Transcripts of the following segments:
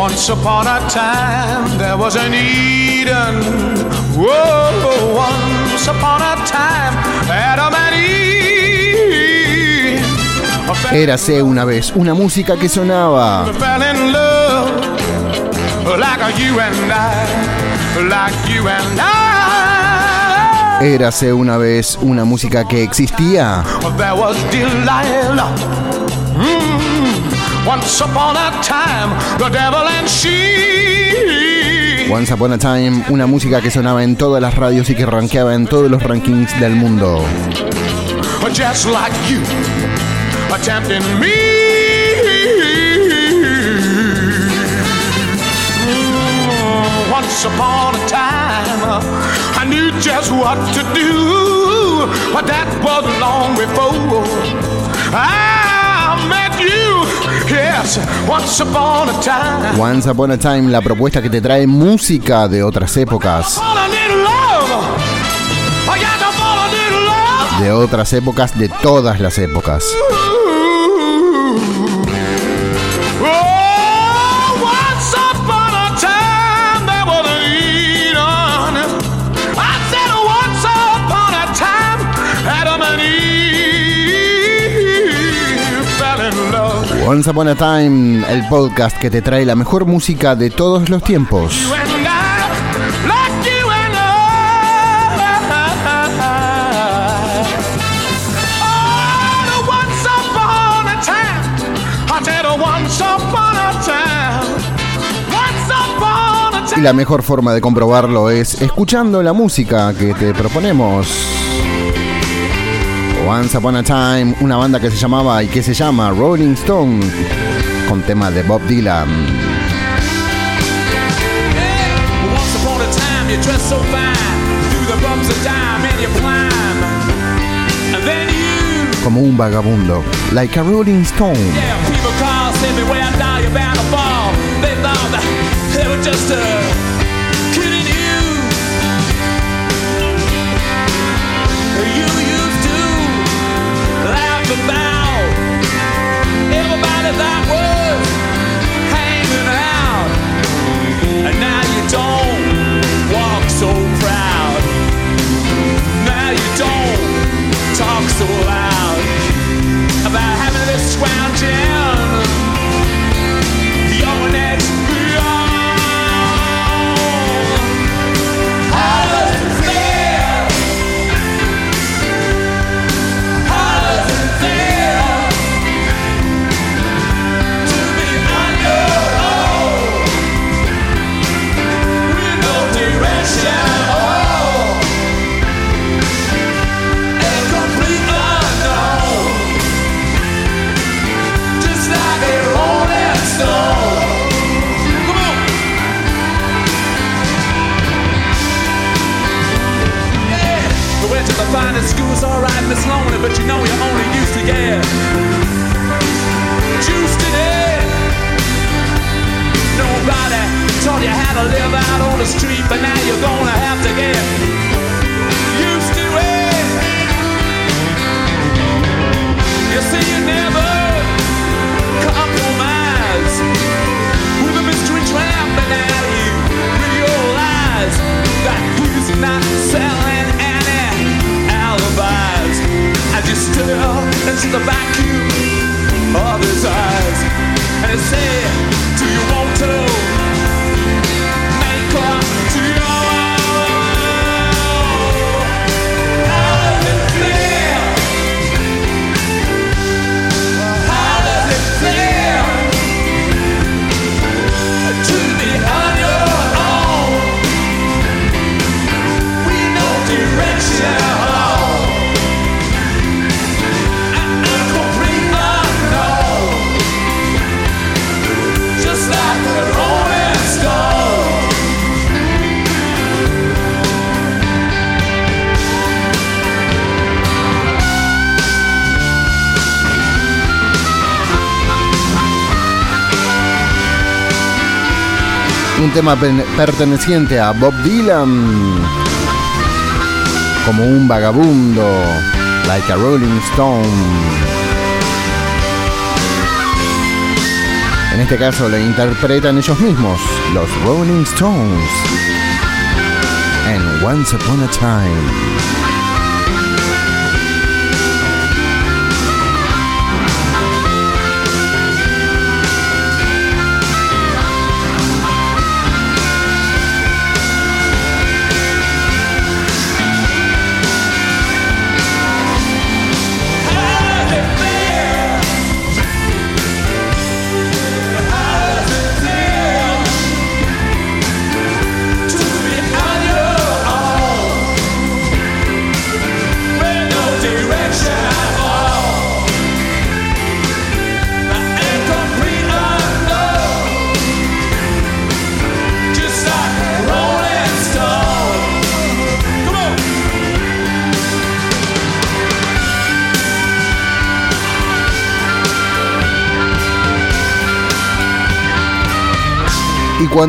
Once upon a time there was an Eden. Whoa, once upon a time Adam and Eve. Érase una vez una música que sonaba. Fell in love like you and I, like you and I. Érase una vez una música que existía. There was Delilah. Once upon a time, the devil and she. Once Upon a Time, una música que sonaba en todas las radios y que rankeaba en todos los rankings del mundo. Just like you, attempting me. Mm, Once upon a time, I knew just what to do, but that was long before I once upon a time. Once Upon a Time, la propuesta que te trae música de otras épocas. De otras épocas, de todas las épocas. Once Upon a Time, el podcast que te trae la mejor música de todos los tiempos. Y la mejor forma de comprobarlo es escuchando la música que te proponemos. Once Upon a Time, una banda que se llamaba y que se llama Rolling Stone, con tema de Bob Dylan. Como un vagabundo, like a Rolling Stone. yeah, everybody that was perteneciente a Bob Dylan. Como un vagabundo, like a Rolling Stone. En este caso lo interpretan ellos mismos, los Rolling Stones. En Once Upon a Time.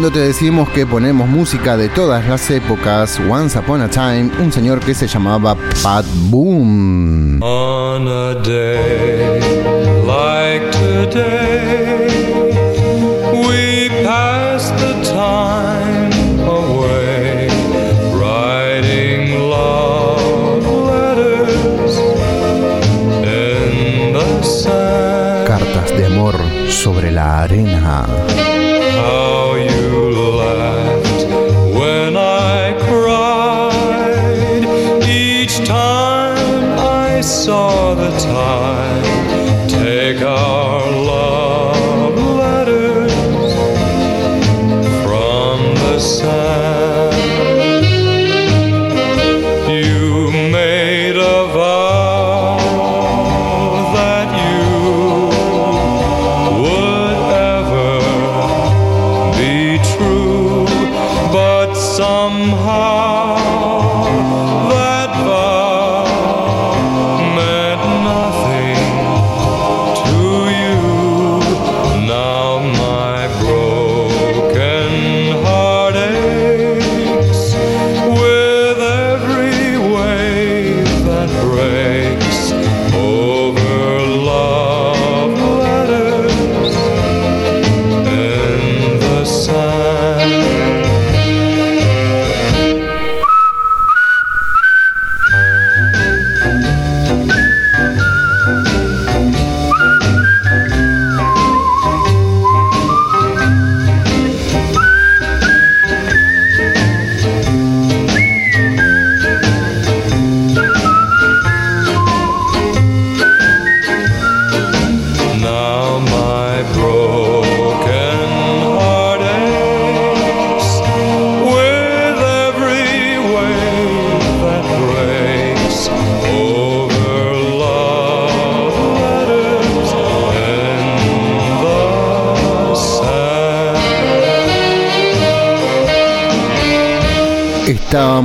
Cuando te decimos que ponemos música de todas las épocas, Once Upon a Time, un señor que se llamaba Pat Boom. On a day like today, we pass the time away, writing love letters in the sand. Cartas de amor sobre la arena. saw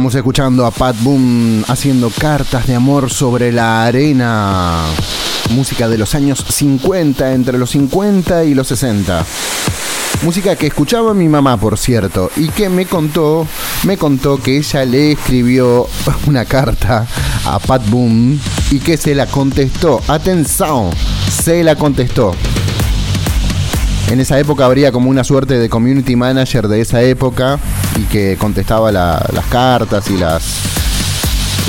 Estábamos escuchando a Pat Boom haciendo cartas de amor sobre la arena. Música de los años 50, entre los 50 y los 60. Música que escuchaba mi mamá, por cierto, y que me contó, me contó que ella le escribió una carta a Pat Boom y que se la contestó. Atención, se la contestó. En esa época habría como una suerte de community manager de esa época y que contestaba las cartas y las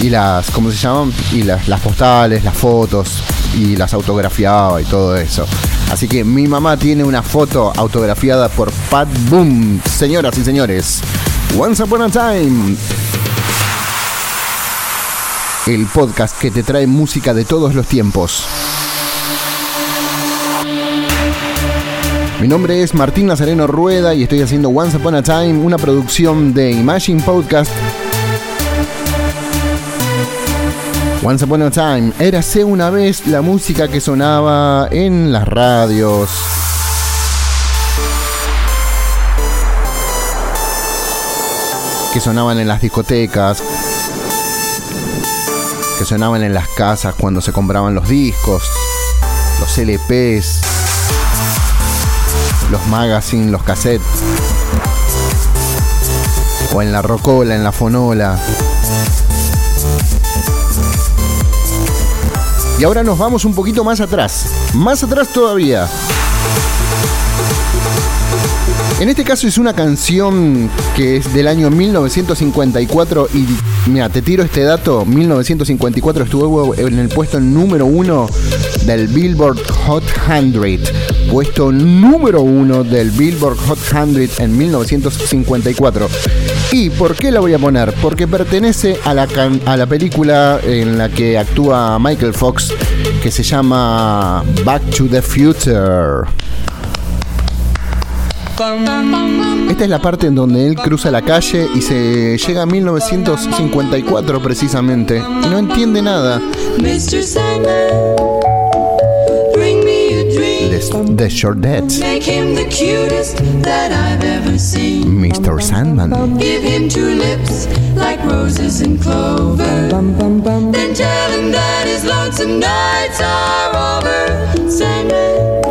y las ¿cómo se llaman? y las, las postales, las fotos y las autografiaba y todo eso. Así que mi mamá tiene una foto autografiada por Pat Boom, señoras y señores. Once Upon a Time. El podcast que te trae música de todos los tiempos. Mi nombre es Martín Nazareno Rueda y estoy haciendo Once Upon a Time, una producción de Imagine Podcast. Once Upon a Time, érase una vez la música que sonaba en las radios. Que sonaban en las discotecas. Que sonaban en las casas cuando se compraban los discos, los LPs los magazines, los cassettes. O en la rocola, en la fonola. Y ahora nos vamos un poquito más atrás. Más atrás todavía. En este caso es una canción que es del año 1954 y mira, te tiro este dato, 1954 estuvo en el puesto número uno del Billboard Hot 100, puesto número uno del Billboard Hot 100 en 1954. ¿Y por qué la voy a poner? Porque pertenece a la, a la película en la que actúa Michael Fox que se llama Back to the Future. Esta es la parte en donde él cruza la calle y se llega a 1954 precisamente no entiende nada. The Short Deads. Mr. Sandman. Give him two lips like roses and clover. Then tell him that his lonesome nights are over. Sandman.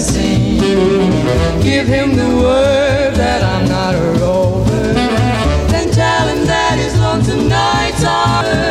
Seen. Give him the word that I'm not a rover. Then tell him that his lonesome nights are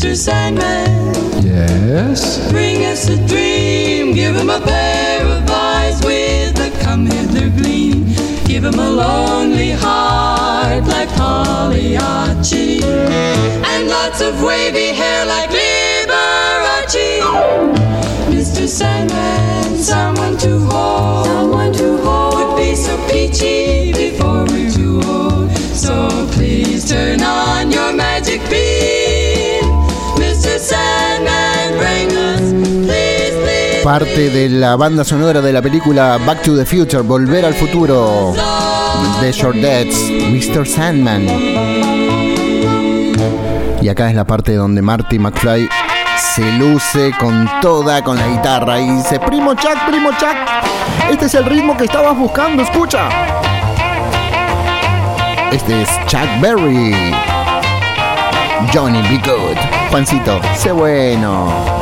Mr. Sandman. Yes. Bring us a dream. Give him a pair of eyes with a come hither gleam. Give him a lonely heart like Pagliacci. And lots of wavy hair like Liberace. Mr. Sandman, someone to hold. Someone to hold. Would be so peachy before Parte de la banda sonora de la película Back to the Future, Volver al Futuro, The Short Deads, Mr. Sandman. Y acá es la parte donde Marty McFly se luce con toda, con la guitarra y dice, primo Chuck, primo Chuck, este es el ritmo que estabas buscando, escucha. Este es Chuck Berry. Johnny Be Good. Juancito, sé bueno.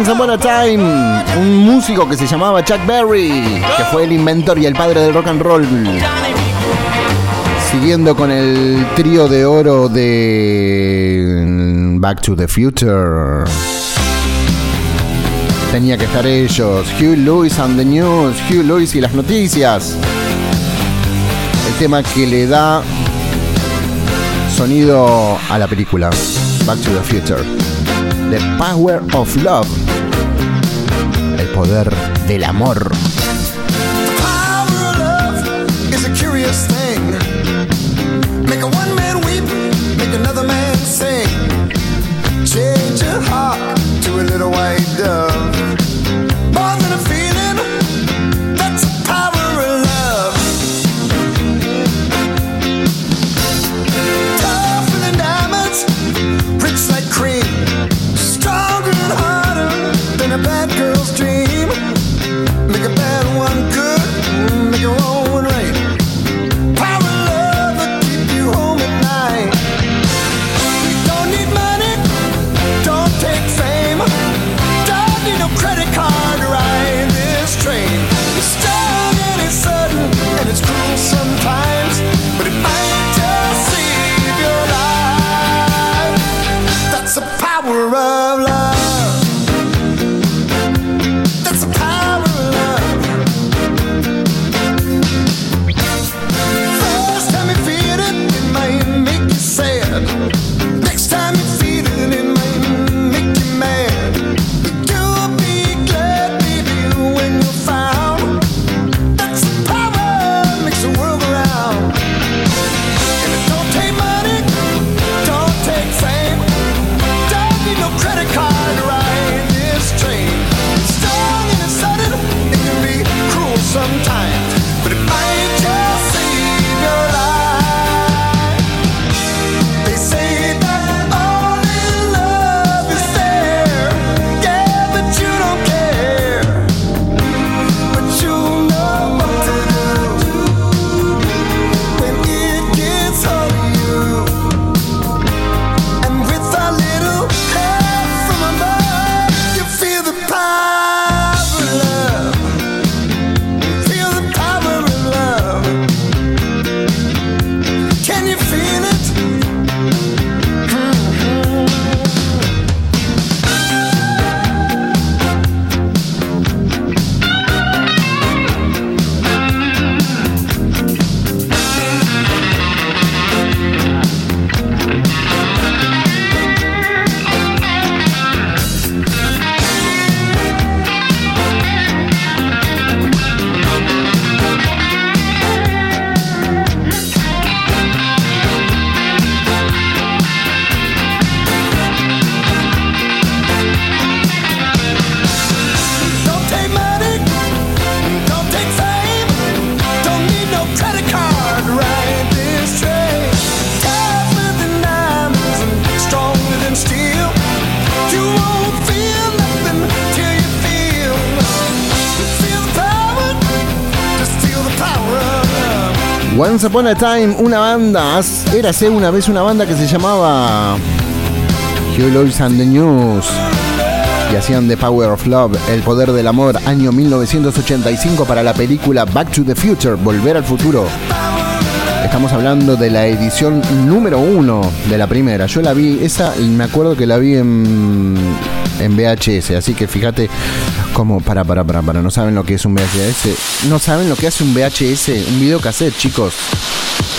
Once Upon Time, un músico que se llamaba Chuck Berry, que fue el inventor y el padre del rock and roll. Siguiendo con el trío de oro de Back to the Future. Tenía que estar ellos, Hugh Lewis and the News, Hugh Lewis y las noticias. El tema que le da sonido a la película Back to the Future. The Power of Love. El poder del amor. Once Upon a Time, una banda, érase una vez una banda que se llamaba Lewis and the News. Y hacían The Power of Love, El Poder del Amor, año 1985 para la película Back to the Future, Volver al Futuro. Estamos hablando de la edición número uno de la primera. Yo la vi, esa me acuerdo que la vi en, en VHS, así que fíjate cómo, para, para, para, para, no saben lo que es un VHS. No saben lo que hace un VHS, un videocassette, chicos.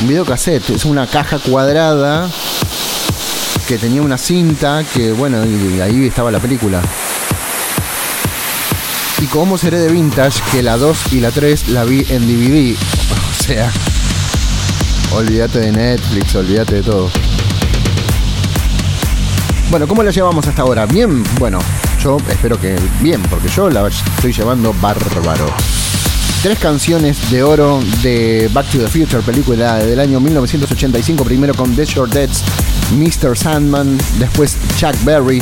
Un videocassette es una caja cuadrada que tenía una cinta que, bueno, y ahí estaba la película. Y como seré de vintage, que la 2 y la 3 la vi en DVD. O sea, olvídate de Netflix, olvídate de todo. Bueno, ¿cómo la llevamos hasta ahora? ¿Bien? Bueno, yo espero que bien, porque yo la estoy llevando bárbaro. Tres canciones de oro de Back to the Future, película del año 1985, primero con The Short Deads, Mr. Sandman, después Chuck Berry,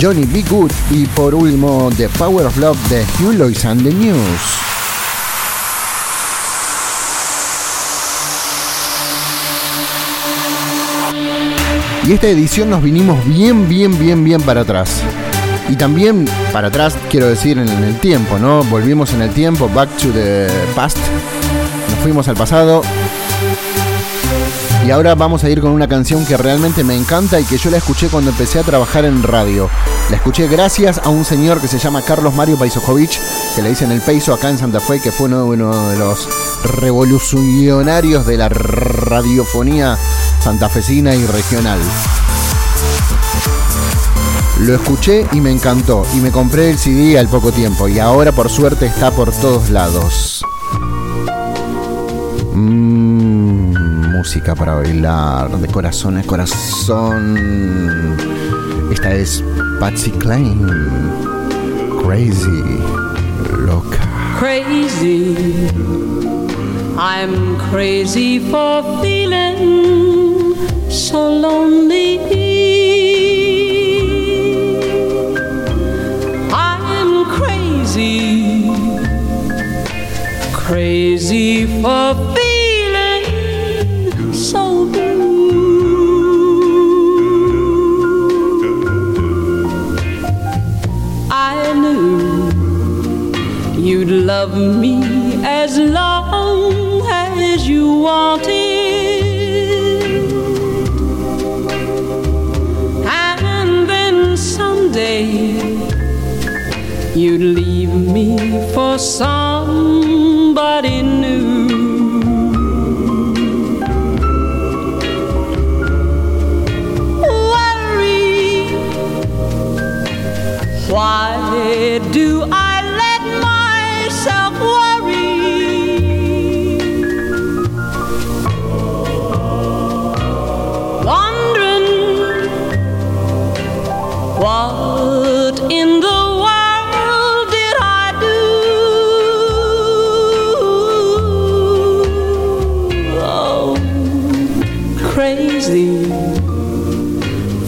Johnny B. Good y por último The Power of Love de Hugh Lewis and the News. Y esta edición nos vinimos bien, bien, bien, bien para atrás. Y también para atrás, quiero decir, en el tiempo, ¿no? Volvimos en el tiempo, back to the past. Nos fuimos al pasado. Y ahora vamos a ir con una canción que realmente me encanta y que yo la escuché cuando empecé a trabajar en radio. La escuché gracias a un señor que se llama Carlos Mario Paisojovic, que le dicen el Peiso acá en Santa Fe, que fue uno, uno de los revolucionarios de la radiofonía santafesina y regional. Lo escuché y me encantó y me compré el CD al poco tiempo y ahora por suerte está por todos lados. Mm, música para bailar de corazón a corazón. Esta es Patsy Klein. Crazy. Loca. crazy. I'm crazy for feeling so lonely. I'm crazy, crazy for feeling so blue. I knew you'd love me as long as you wanted. You'd leave me for somebody new. Worry why do I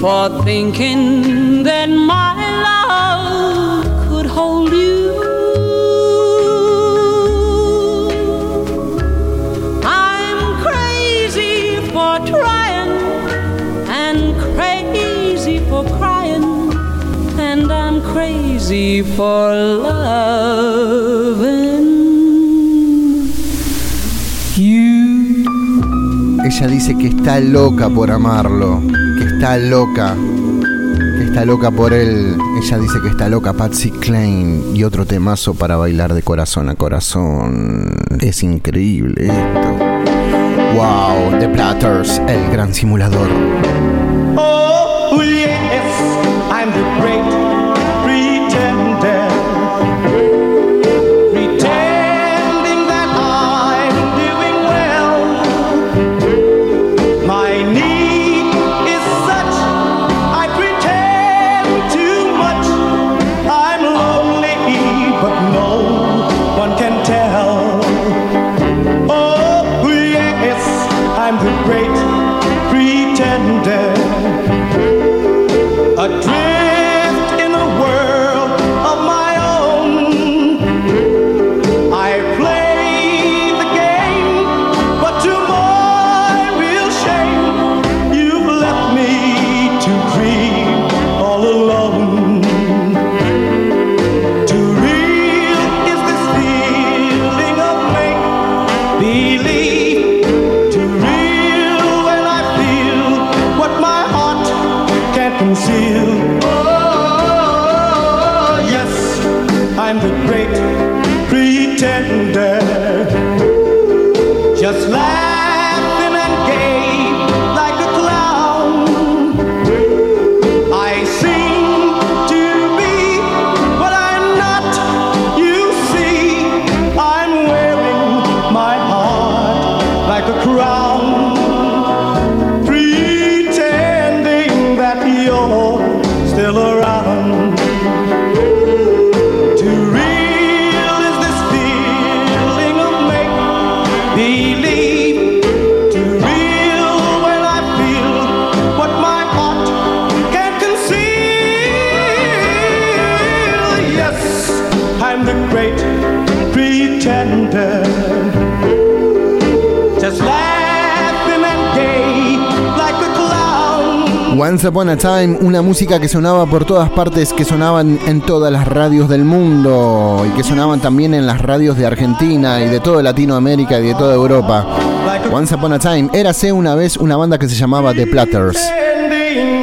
for thinking that my love could hold you. I'm crazy for trying and crazy for crying, and I'm crazy for loving you. Ella dice que está loca por amarlo, está loca, está loca por él. Ella dice que está loca Patsy Klein y otro temazo para bailar de corazón a corazón. Es increíble esto. Wow, The Platters, el gran simulador. Once Upon a Time, una música que sonaba por todas partes, que sonaban en todas las radios del mundo y que sonaban también en las radios de Argentina y de toda Latinoamérica y de toda Europa. Once Upon a Time, érase una vez una banda que se llamaba The Platters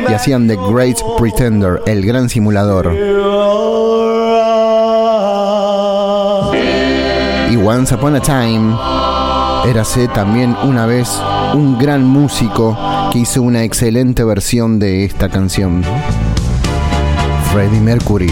y hacían The Great Pretender, el gran simulador. Y Once Upon a Time, érase también una vez un gran músico hizo una excelente versión de esta canción. Freddie Mercury.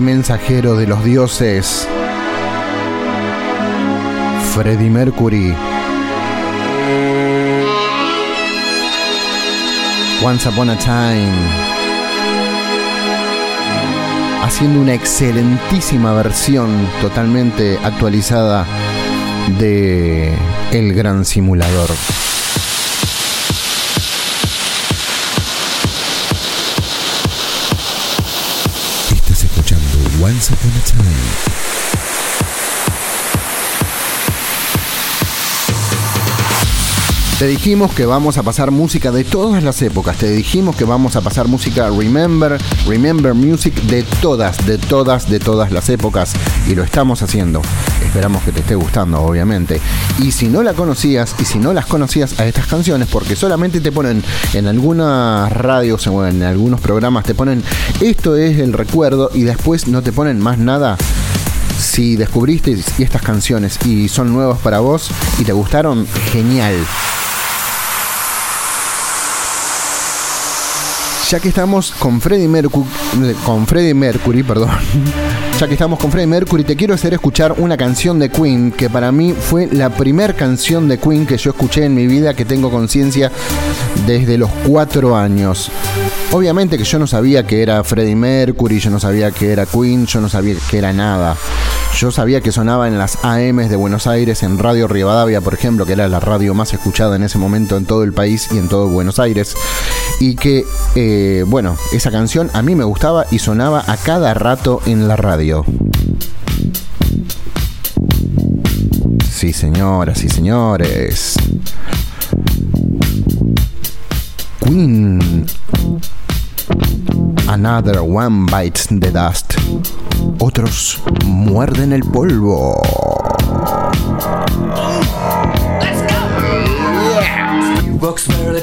Mensajero de los Dioses, Freddie Mercury. Once Upon a Time. Haciendo una excelentísima versión totalmente actualizada de El Gran Simulador. Te dijimos que vamos a pasar música de todas las épocas. Te dijimos que vamos a pasar música Remember, Remember Music de todas, de todas, de todas las épocas. Y lo estamos haciendo. Esperamos que te esté gustando, obviamente. Y si no la conocías, y si no las conocías a estas canciones, porque solamente te ponen en algunas radios o en algunos programas, te ponen esto es el recuerdo y después no te ponen más nada. Si descubriste estas canciones y son nuevas para vos y te gustaron, genial. ya que estamos con Freddie Mercury, con Freddie Mercury, perdón. Ya que estamos con Freddie Mercury, te quiero hacer escuchar una canción de Queen que para mí fue la primer canción de Queen que yo escuché en mi vida, que tengo conciencia desde los cuatro años. Obviamente que yo no sabía que era Freddie Mercury, yo no sabía que era Queen, yo no sabía que era nada. Yo sabía que sonaba en las AMs de Buenos Aires, en Radio Rivadavia, por ejemplo, que era la radio más escuchada en ese momento en todo el país y en todo Buenos Aires. Y que, eh, bueno, esa canción a mí me gustaba y sonaba a cada rato en la radio. Sí, señoras y señores. Queen. Another one bites the dust. Otros muerden el polvo. He walks merrily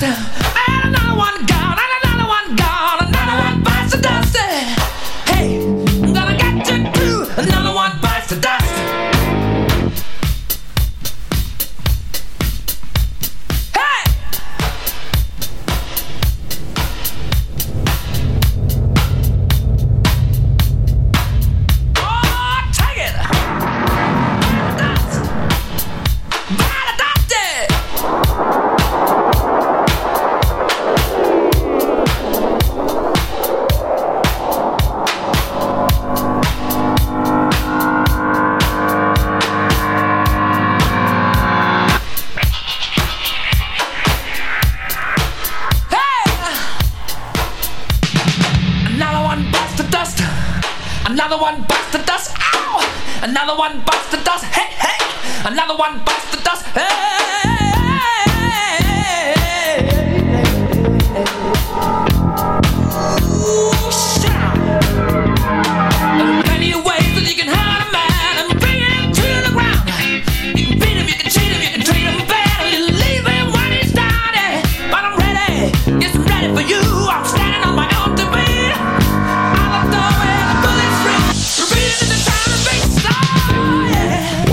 Bites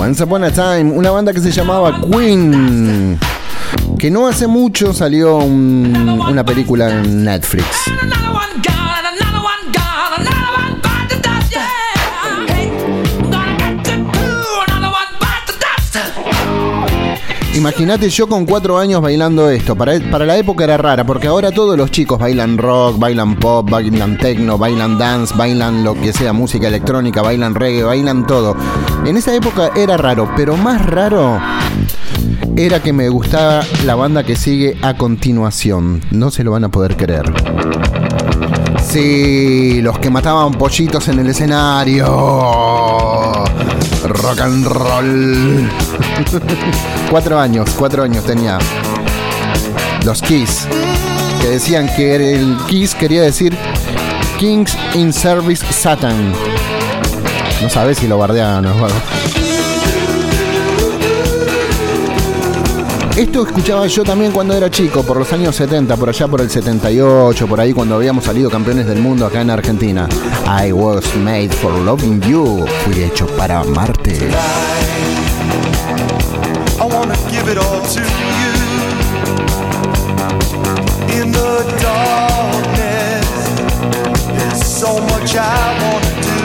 Once Upon a Time, una banda que se llamaba Queen. Que no hace mucho salió un- una película en Netflix. Imagínate yo con cuatro años bailando esto. Para, para la época era rara, porque ahora todos los chicos bailan rock, bailan pop, bailan techno, bailan dance, bailan lo que sea, música electrónica, bailan reggae, bailan todo. En esa época era raro, pero más raro era que me gustaba la banda que sigue a continuación. No se lo van a poder creer. Sí, los que mataban pollitos en el escenario. Rock and roll. cuatro años, cuatro años tenía. Los Kiss. Que decían que el Kiss quería decir Kings in Service Satan. No sabes si lo bardeaban o algo. Esto escuchaba yo también cuando era chico, por los años 70, por allá por el 78, por ahí cuando habíamos salido campeones del mundo acá en Argentina. I was made for loving you. Fui hecho para amarte. wanna give it all to you. In the darkness, there's so much I wanna do.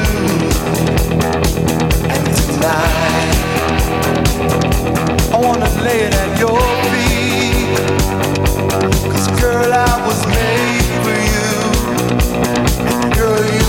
And tonight, I wanna lay it at your feet. Cause girl, I was made for you. And girl, you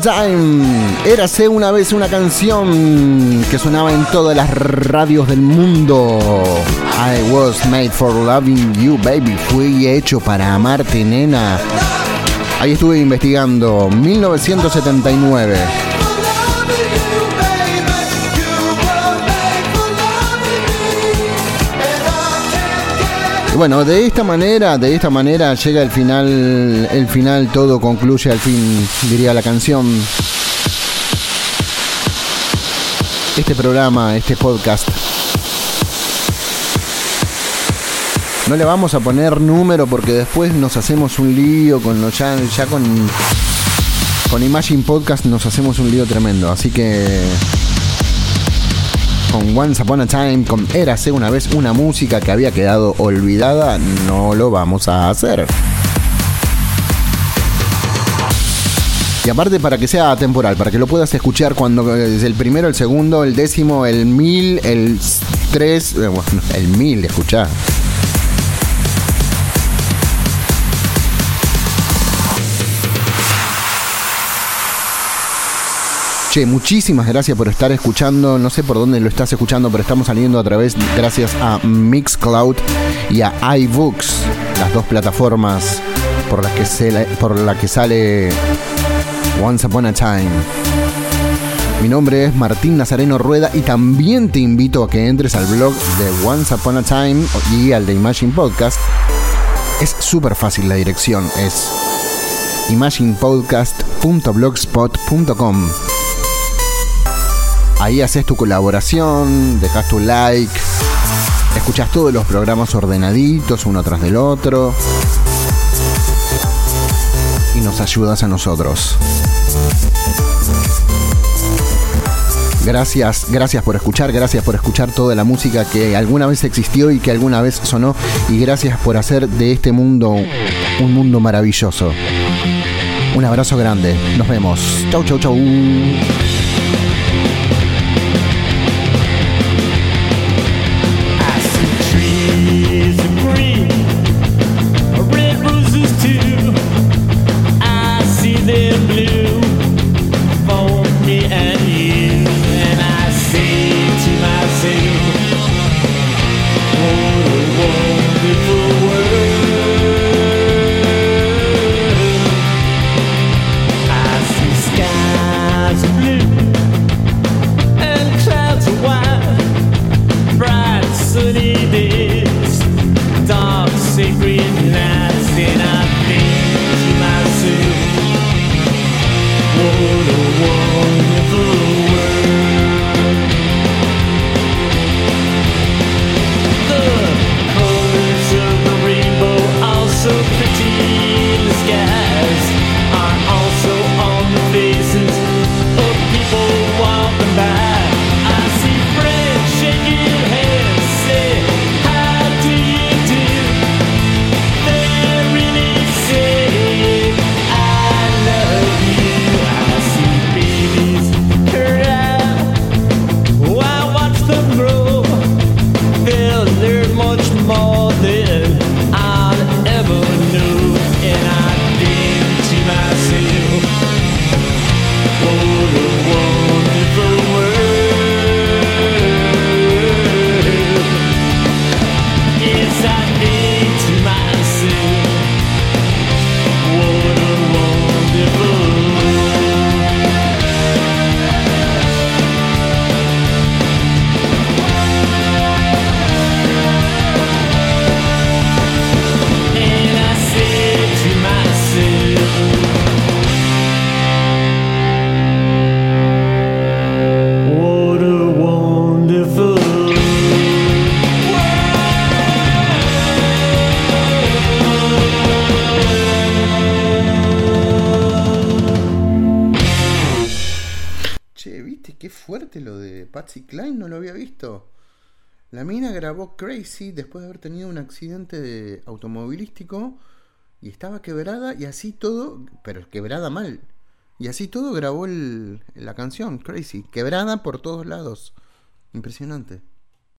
Time. Érase una vez una canción que sonaba en todas las radios del mundo. I was made for loving you, baby. Fui hecho para amarte, nena. Ahí estuve investigando. 1979. Bueno, de esta manera, de esta manera llega el final, el final todo concluye al fin, diría la canción. Este programa, este podcast. No le vamos a poner número porque después nos hacemos un lío con los ya, ya con con Imagine Podcast nos hacemos un lío tremendo, así que con Once Upon a Time, con Érase una vez una música que había quedado olvidada, no lo vamos a hacer. Y aparte para que sea temporal, para que lo puedas escuchar cuando es el primero, el segundo, el décimo, el mil, el tres, eh, bueno, el mil, escuchá. Che, muchísimas gracias por estar escuchando. No sé por dónde lo estás escuchando, pero estamos saliendo a través, gracias a Mixcloud y a iBooks, las dos plataformas por las que, se, por la que sale Once Upon a Time. Mi nombre es Martín Nazareno Rueda y también te invito a que entres al blog de Once Upon a Time y al de Imagine Podcast. Es súper fácil la dirección, es imaginepodcast.blogspot.com. Ahí haces tu colaboración, dejas tu like, escuchas todos los programas ordenaditos uno tras del otro y nos ayudas a nosotros. Gracias, gracias por escuchar, gracias por escuchar toda la música que alguna vez existió y que alguna vez sonó y gracias por hacer de este mundo un mundo maravilloso. Un abrazo grande, nos vemos. Chau, chau, chau. Crazy después de haber tenido un accidente de automovilístico y estaba quebrada y así todo, pero quebrada mal. Y así todo grabó el- la canción Crazy, quebrada por todos lados. Impresionante.